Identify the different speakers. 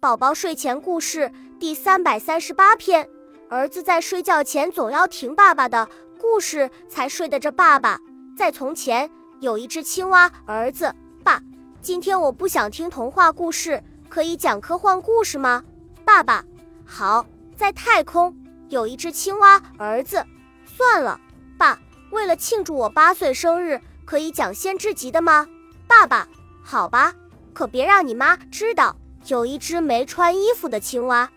Speaker 1: 宝宝睡前故事第三百三十八篇：儿子在睡觉前总要听爸爸的故事才睡得着。爸爸，在从前有一只青蛙。儿子，爸，今天我不想听童话故事，可以讲科幻故事吗？爸爸，好。在太空有一只青蛙。儿子，算了。爸，为了庆祝我八岁生日，可以讲先知级的吗？爸爸，好吧，可别让你妈知道。有一只没穿衣服的青蛙。